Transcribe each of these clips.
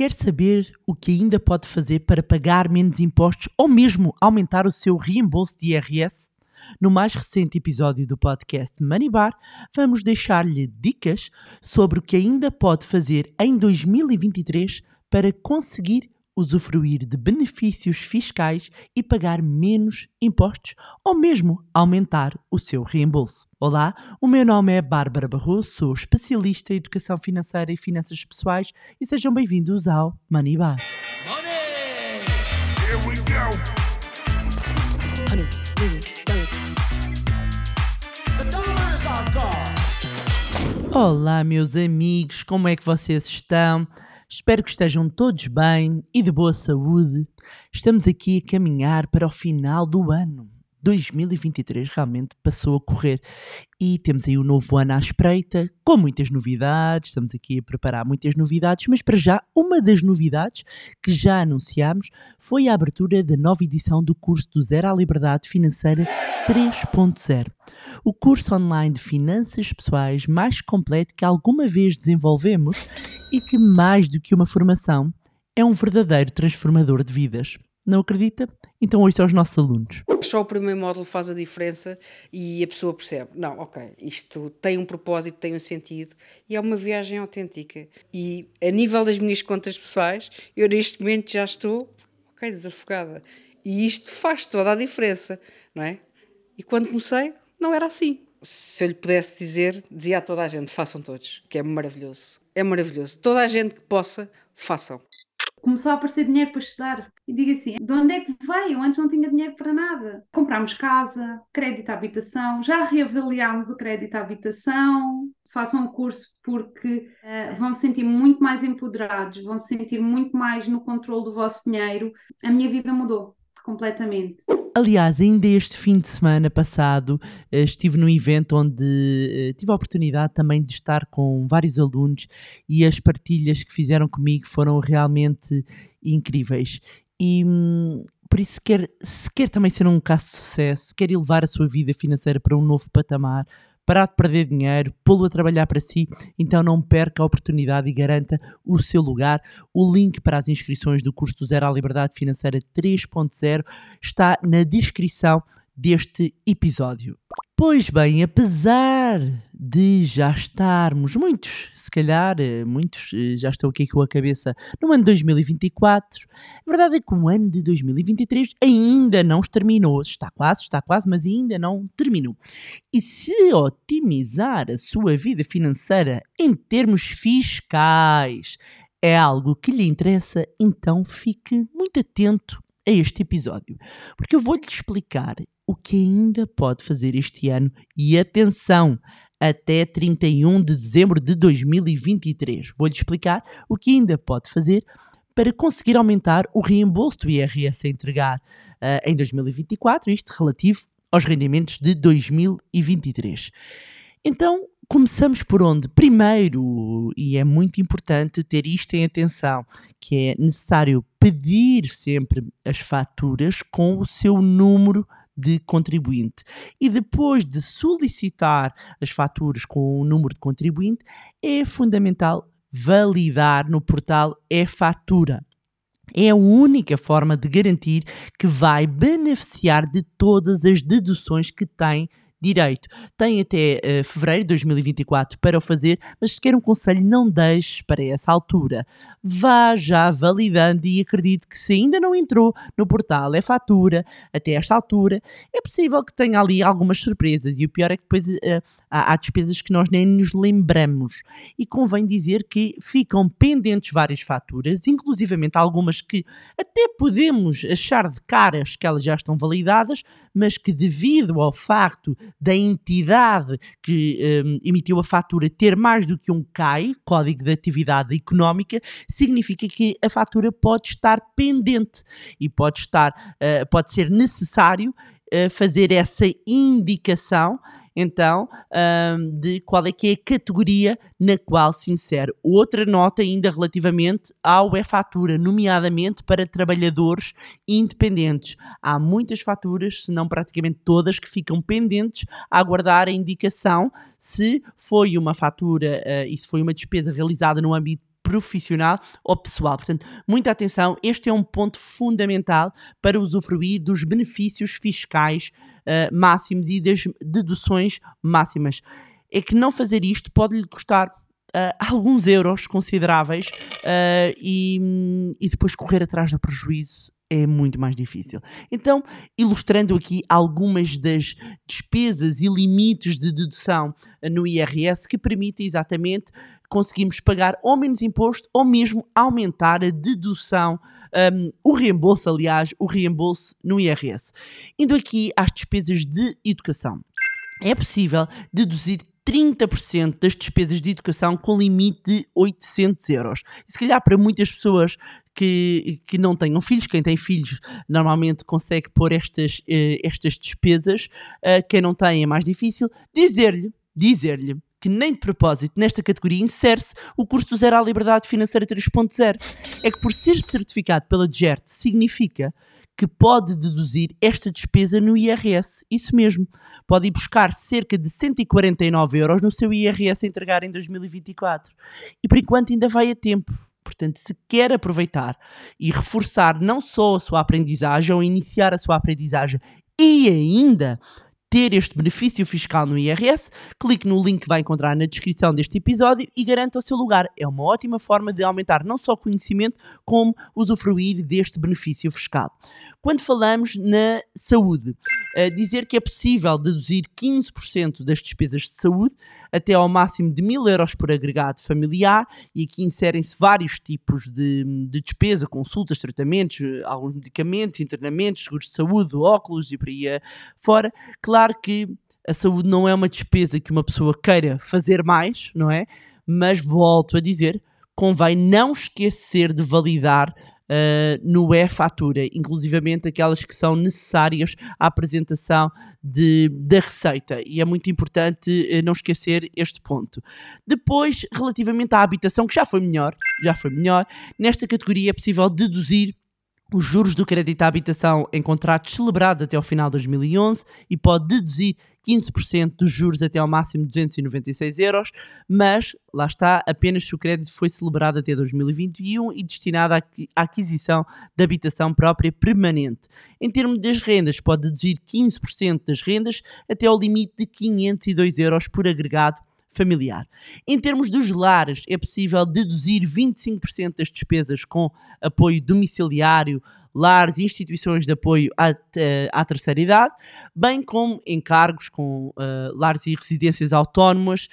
Quer saber o que ainda pode fazer para pagar menos impostos ou mesmo aumentar o seu reembolso de IRS? No mais recente episódio do podcast Money Bar, vamos deixar-lhe dicas sobre o que ainda pode fazer em 2023 para conseguir usufruir de benefícios fiscais e pagar menos impostos ou mesmo aumentar o seu reembolso. Olá, o meu nome é Bárbara Barroso, sou especialista em educação financeira e finanças pessoais e sejam bem-vindos ao Money Bar. Money! Here we go. Honey, Olá, meus amigos, como é que vocês estão? Espero que estejam todos bem e de boa saúde. Estamos aqui a caminhar para o final do ano. 2023 realmente passou a correr e temos aí o um novo ano à espreita, com muitas novidades. Estamos aqui a preparar muitas novidades, mas para já, uma das novidades que já anunciámos foi a abertura da nova edição do curso do Zero à Liberdade Financeira 3.0. O curso online de finanças pessoais mais completo que alguma vez desenvolvemos e que, mais do que uma formação, é um verdadeiro transformador de vidas. Não acredita? Então ouça aos nossos alunos. Só o primeiro módulo faz a diferença e a pessoa percebe. Não, ok, isto tem um propósito, tem um sentido e é uma viagem autêntica. E a nível das minhas contas pessoais, eu neste momento já estou, ok, desafogada. E isto faz toda a diferença, não é? E quando comecei, não era assim. Se eu lhe pudesse dizer, dizia a toda a gente: façam todos, que é maravilhoso. É maravilhoso. Toda a gente que possa, façam começou a aparecer dinheiro para estudar. E digo assim: de onde é que veio? Antes não tinha dinheiro para nada. Comprámos casa, crédito à habitação, já reavaliámos o crédito à habitação. Façam o curso porque uh, vão se sentir muito mais empoderados, vão se sentir muito mais no controle do vosso dinheiro. A minha vida mudou completamente. Aliás, ainda este fim de semana passado eh, estive num evento onde eh, tive a oportunidade também de estar com vários alunos e as partilhas que fizeram comigo foram realmente incríveis. E hum, por isso, se quer, se quer também ser um caso de sucesso, se quer elevar a sua vida financeira para um novo patamar, parar de perder dinheiro, pô-lo a trabalhar para si, então não perca a oportunidade e garanta o seu lugar. O link para as inscrições do curso do Zero à Liberdade Financeira 3.0 está na descrição deste episódio. Pois bem, apesar de já estarmos, muitos, se calhar, eh, muitos eh, já estão aqui com a cabeça no ano de 2024, a verdade é que o ano de 2023 ainda não terminou. Está quase, está quase, mas ainda não terminou. E se otimizar a sua vida financeira em termos fiscais é algo que lhe interessa, então fique muito atento a este episódio, porque eu vou-lhe explicar o que ainda pode fazer este ano e atenção, até 31 de dezembro de 2023. Vou-lhe explicar o que ainda pode fazer para conseguir aumentar o reembolso do IRS a entregar uh, em 2024, isto relativo aos rendimentos de 2023. Então, começamos por onde? Primeiro, e é muito importante ter isto em atenção, que é necessário pedir sempre as faturas com o seu número de contribuinte. E depois de solicitar as faturas com o número de contribuinte, é fundamental validar no portal e-fatura. É a única forma de garantir que vai beneficiar de todas as deduções que tem direito. Tem até uh, fevereiro de 2024 para o fazer, mas se quer um conselho, não deixe para essa altura. Vá já validando e acredito que se ainda não entrou no portal é fatura até esta altura, é possível que tenha ali algumas surpresas e o pior é que depois uh, há, há despesas que nós nem nos lembramos. E convém dizer que ficam pendentes várias faturas, inclusivamente algumas que até podemos achar de caras que elas já estão validadas, mas que devido ao facto da entidade que um, emitiu a fatura ter mais do que um CAI, Código de Atividade Económica, significa que a fatura pode estar pendente e pode estar, uh, pode ser necessário uh, fazer essa indicação então de qual é que é a categoria na qual se insere. Outra nota ainda relativamente ao e-fatura, nomeadamente para trabalhadores independentes. Há muitas faturas, se não praticamente todas, que ficam pendentes a aguardar a indicação se foi uma fatura uh, e se foi uma despesa realizada no âmbito profissional ou pessoal. Portanto, muita atenção, este é um ponto fundamental para usufruir dos benefícios fiscais uh, máximos e das deduções máximas. É que não fazer isto pode lhe custar uh, alguns euros consideráveis uh, e, e depois correr atrás do prejuízo é muito mais difícil. Então, ilustrando aqui algumas das despesas e limites de dedução no IRS que permitem exatamente conseguirmos pagar ou menos imposto ou mesmo aumentar a dedução, um, o reembolso, aliás, o reembolso no IRS. Indo aqui às despesas de educação. É possível deduzir 30% das despesas de educação com limite de 800 euros. E se calhar para muitas pessoas que, que não tenham filhos, quem tem filhos normalmente consegue pôr estas, uh, estas despesas, uh, quem não tem é mais difícil, dizer-lhe, dizer-lhe que nem de propósito nesta categoria insere-se o curso do Zero à Liberdade Financeira 3.0. É que por ser certificado pela DGERT significa que pode deduzir esta despesa no IRS. Isso mesmo. Pode ir buscar cerca de 149 euros no seu IRS a entregar em 2024. E por enquanto ainda vai a tempo. Portanto, se quer aproveitar e reforçar não só a sua aprendizagem ou iniciar a sua aprendizagem e ainda ter este benefício fiscal no IRS, clique no link que vai encontrar na descrição deste episódio e garanta o seu lugar. É uma ótima forma de aumentar não só o conhecimento, como usufruir deste benefício fiscal. Quando falamos na saúde, uh, dizer que é possível deduzir 15% das despesas de saúde até ao máximo de 1000 euros por agregado familiar, e aqui inserem-se vários tipos de, de despesa, consultas, tratamentos, alguns medicamentos, internamentos, seguros de saúde, óculos e por aí fora. Claro Claro que a saúde não é uma despesa que uma pessoa queira fazer mais, não é? Mas volto a dizer, convém não esquecer de validar Uh, no e-fatura, inclusivamente aquelas que são necessárias à apresentação de, da receita. E é muito importante uh, não esquecer este ponto. Depois, relativamente à habitação, que já foi melhor, já foi melhor, nesta categoria é possível deduzir os juros do crédito à habitação em contratos celebrados até ao final de 2011 e pode deduzir 15% dos juros até ao máximo de 296 euros, mas lá está, apenas se o crédito foi celebrado até 2021 e destinado à aquisição de habitação própria permanente. Em termos das rendas, pode deduzir 15% das rendas até ao limite de 502 euros por agregado familiar. Em termos dos lares, é possível deduzir 25% das despesas com apoio domiciliário, lares e instituições de apoio à, à, terceira idade, bem como encargos com uh, lares e residências autónomas,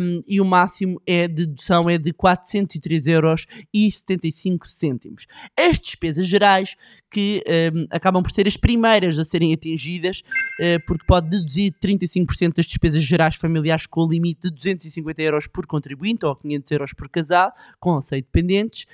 um, e o máximo é de dedução é de 403 euros e 75 cêntimos. As despesas gerais, que um, acabam por ser as primeiras a serem atingidas, uh, porque pode deduzir 35% das despesas gerais familiares com o limite de 250 euros por contribuinte ou 500 euros por casal, com aceito dependentes.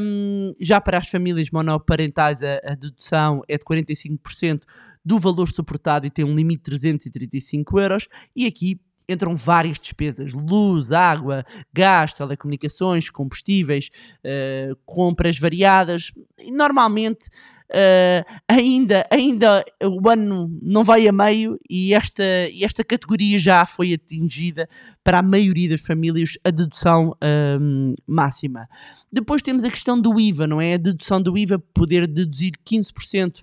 Um, já para as famílias monoparentais, parentais a, a dedução é de 45% do valor suportado e tem um limite de 335 euros. E aqui entram várias despesas: luz, água, gás, telecomunicações, combustíveis, uh, compras variadas. E normalmente Uh, ainda, ainda o ano não vai a meio e esta, esta categoria já foi atingida para a maioria das famílias a dedução uh, máxima. Depois temos a questão do IVA, não é? A dedução do IVA, poder deduzir 15%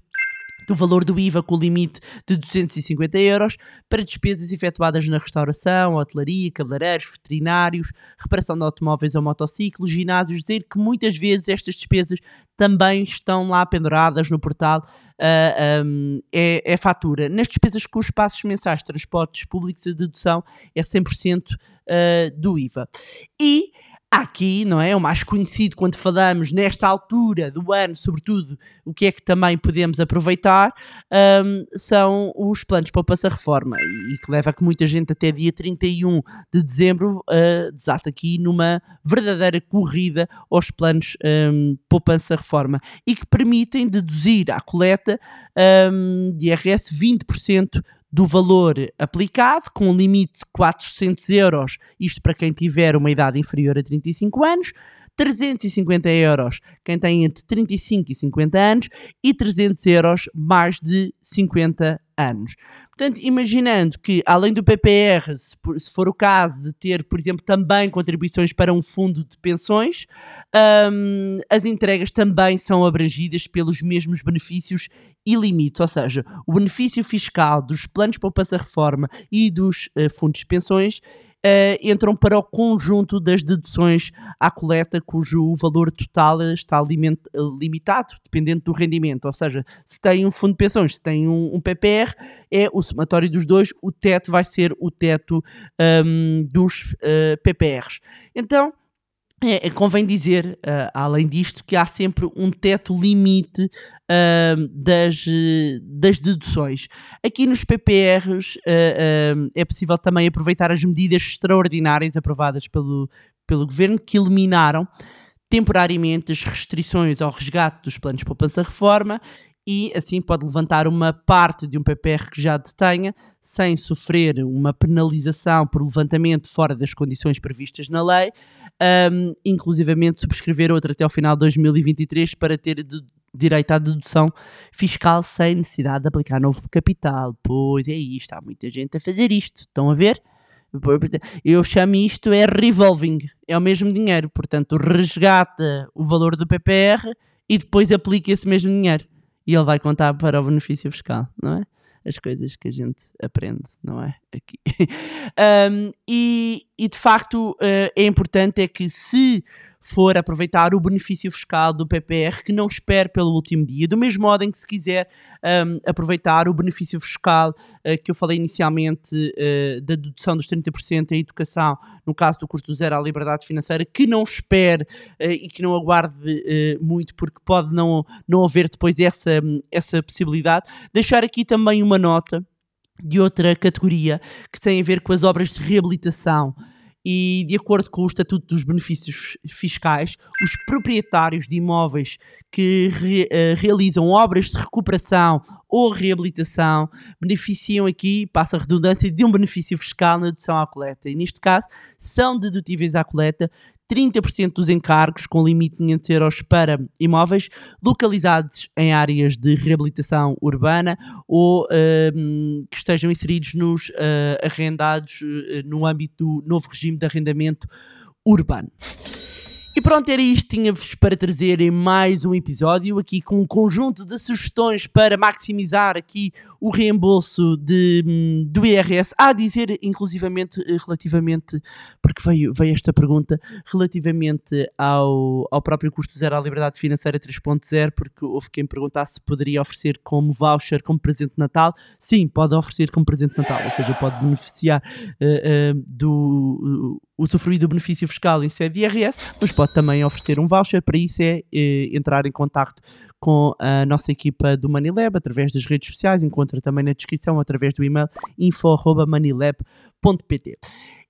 do valor do IVA com o limite de 250 euros para despesas efetuadas na restauração, hotelaria, cabeleireiros, veterinários, reparação de automóveis ou motociclos, ginásios, dizer que muitas vezes estas despesas também estão lá penduradas no portal uh, ah, um, é, é, fatura. Nas despesas com os mensais transportes públicos, a dedução é 100% uh, ah, do IVA. E aqui, não é? O mais conhecido quando falamos nesta altura do ano, sobretudo, o que é que também podemos aproveitar, um, são os planos poupança reforma e que leva a que muita gente até dia 31 de dezembro uh, desata aqui numa verdadeira corrida aos planos um, poupança reforma e que permitem deduzir à coleta um, de IRS 20% do valor aplicado, com um limite de 400 euros, isto para quem tiver uma idade inferior a 35 anos, 350 euros quem tem entre 35 e 50 anos e 300 euros mais de 50 anos. Portanto, imaginando que, além do PPR, se for o caso de ter, por exemplo, também contribuições para um fundo de pensões, um, as entregas também são abrangidas pelos mesmos benefícios e limites, ou seja, o benefício fiscal dos planos poupança-reforma e dos uh, fundos de pensões uh, entram para o conjunto das deduções à coleta, cujo valor total está limitado, dependendo do rendimento. Ou seja, se tem um fundo de pensões, se tem um, um PPR, é o somatório dos dois, o teto vai ser o teto um, dos uh, PPRs. Então, é, convém dizer, uh, além disto, que há sempre um teto limite uh, das, das deduções. Aqui nos PPRs uh, é possível também aproveitar as medidas extraordinárias aprovadas pelo, pelo governo que eliminaram temporariamente as restrições ao resgate dos planos de poupança-reforma e assim pode levantar uma parte de um PPR que já detenha sem sofrer uma penalização por levantamento fora das condições previstas na lei, um, inclusivamente subscrever outra até ao final de 2023 para ter de, direito à dedução fiscal sem necessidade de aplicar novo capital. Pois é isto, há muita gente a fazer isto. Estão a ver? Eu chamo isto é revolving, é o mesmo dinheiro, portanto resgata o valor do PPR e depois aplica esse mesmo dinheiro e ele vai contar para o benefício fiscal, não é? As coisas que a gente aprende, não é? Aqui. um, e, e, de facto uh, é importante é que se for aproveitar o benefício fiscal do PPR, que não espere pelo último dia. Do mesmo modo em que se quiser um, aproveitar o benefício fiscal uh, que eu falei inicialmente uh, da dedução dos 30% à educação, no caso do custo zero à liberdade financeira, que não espere uh, e que não aguarde muito, porque pode não, não haver depois essa, essa possibilidade. Deixar aqui também uma nota de outra categoria que tem a ver com as obras de reabilitação e, de acordo com o Estatuto dos Benefícios Fiscais, os proprietários de imóveis que re, uh, realizam obras de recuperação ou reabilitação beneficiam aqui, passa a redundância, de um benefício fiscal na dedução à coleta. E neste caso, são dedutíveis à coleta 30% dos encargos, com limite de 500 euros para imóveis localizados em áreas de reabilitação urbana ou uh, que estejam inseridos nos uh, arrendados uh, no âmbito do novo regime de arrendamento urbano. E pronto, era isto. Tinha-vos para trazer em mais um episódio aqui com um conjunto de sugestões para maximizar aqui o reembolso de, hum, do IRS. Há a dizer, inclusivamente, eh, relativamente, porque veio, veio esta pergunta, relativamente ao, ao próprio custo zero à liberdade financeira 3.0, porque houve quem perguntasse se poderia oferecer como voucher, como presente de Natal. Sim, pode oferecer como presente de Natal, ou seja, pode beneficiar uh, uh, do. Uh, usufruir do benefício fiscal em sede de IRS, mas pode também oferecer um voucher. Para isso é, é entrar em contato com a nossa equipa do Manilab através das redes sociais, encontra também na descrição através do e-mail info.manilab.pt.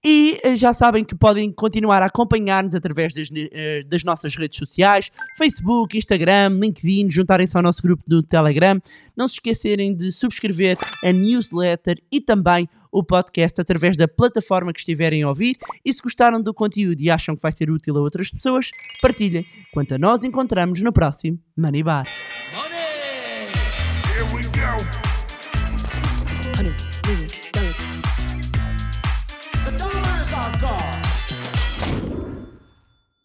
E eh, já sabem que podem continuar a acompanhar-nos através das, eh, das, nossas redes sociais, Facebook, Instagram, LinkedIn, juntarem-se ao nosso grupo do Telegram. Não se esquecerem de subscrever a newsletter e também o podcast através da plataforma que estiverem a ouvir. E se gostaram do conteúdo e acham que vai ser útil a outras pessoas, partilhem. Quanto a nós, encontramos no próximo Money Bar.